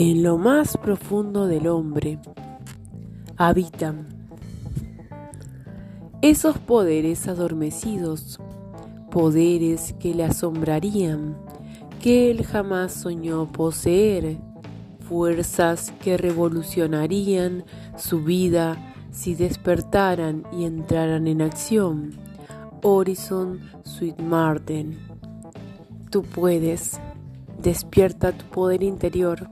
En lo más profundo del hombre habitan esos poderes adormecidos, poderes que le asombrarían, que él jamás soñó poseer, fuerzas que revolucionarían su vida si despertaran y entraran en acción. Horizon Sweet Martin. Tú puedes. Despierta tu poder interior.